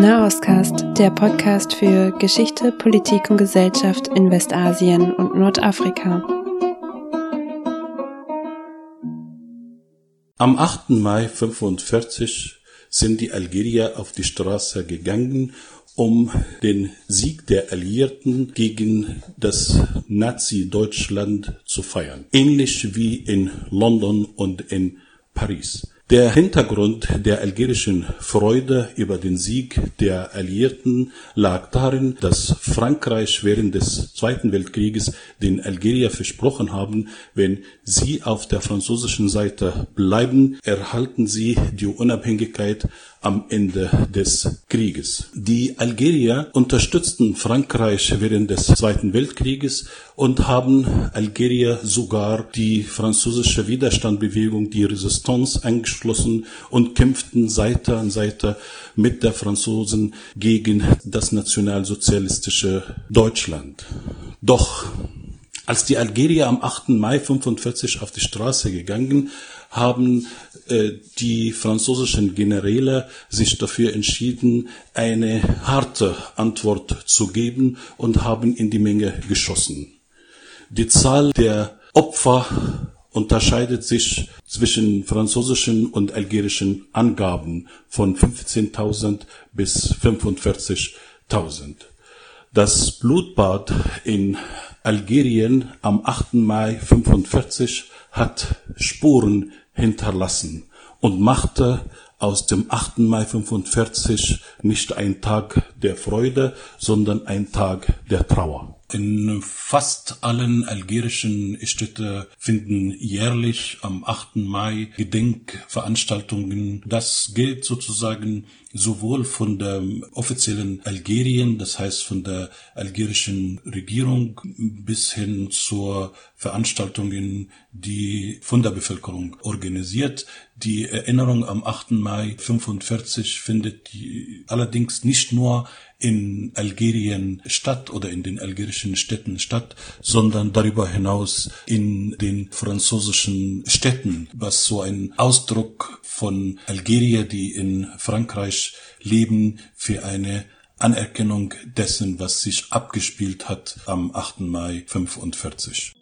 Nahostcast, der Podcast für Geschichte, Politik und Gesellschaft in Westasien und Nordafrika. Am 8. Mai 1945 sind die Algerier auf die Straße gegangen, um den Sieg der Alliierten gegen das Nazi-Deutschland zu feiern. Ähnlich wie in London und in Paris. Der Hintergrund der algerischen Freude über den Sieg der Alliierten lag darin, dass Frankreich während des Zweiten Weltkrieges den Algerier versprochen haben, wenn sie auf der französischen Seite bleiben, erhalten sie die Unabhängigkeit am Ende des Krieges. Die Algerier unterstützten Frankreich während des Zweiten Weltkrieges und haben Algerier sogar die französische Widerstandsbewegung, die Resistance, angeschlossen und kämpften Seite an Seite mit der Franzosen gegen das nationalsozialistische Deutschland. Doch als die Algerier am 8. Mai 45 auf die Straße gegangen, haben äh, die französischen Generäle sich dafür entschieden, eine harte Antwort zu geben und haben in die Menge geschossen. Die Zahl der Opfer unterscheidet sich zwischen französischen und algerischen Angaben von 15.000 bis 45.000. Das Blutbad in Algerien am 8. Mai 45 hat Spuren hinterlassen und machte aus dem 8. Mai 45 nicht ein Tag der Freude, sondern ein Tag der Trauer. In fast allen algerischen Städten finden jährlich am 8. Mai Gedenkveranstaltungen. Das gilt sozusagen sowohl von der offiziellen Algerien, das heißt von der algerischen Regierung, bis hin zur Veranstaltungen, die von der Bevölkerung organisiert. Die Erinnerung am 8. Mai 45 findet allerdings nicht nur in Algerien statt oder in den algerischen Städten statt, sondern darüber hinaus in den französischen Städten, was so ein Ausdruck von Algerier, die in Frankreich leben, für eine Anerkennung dessen, was sich abgespielt hat am 8. Mai 45.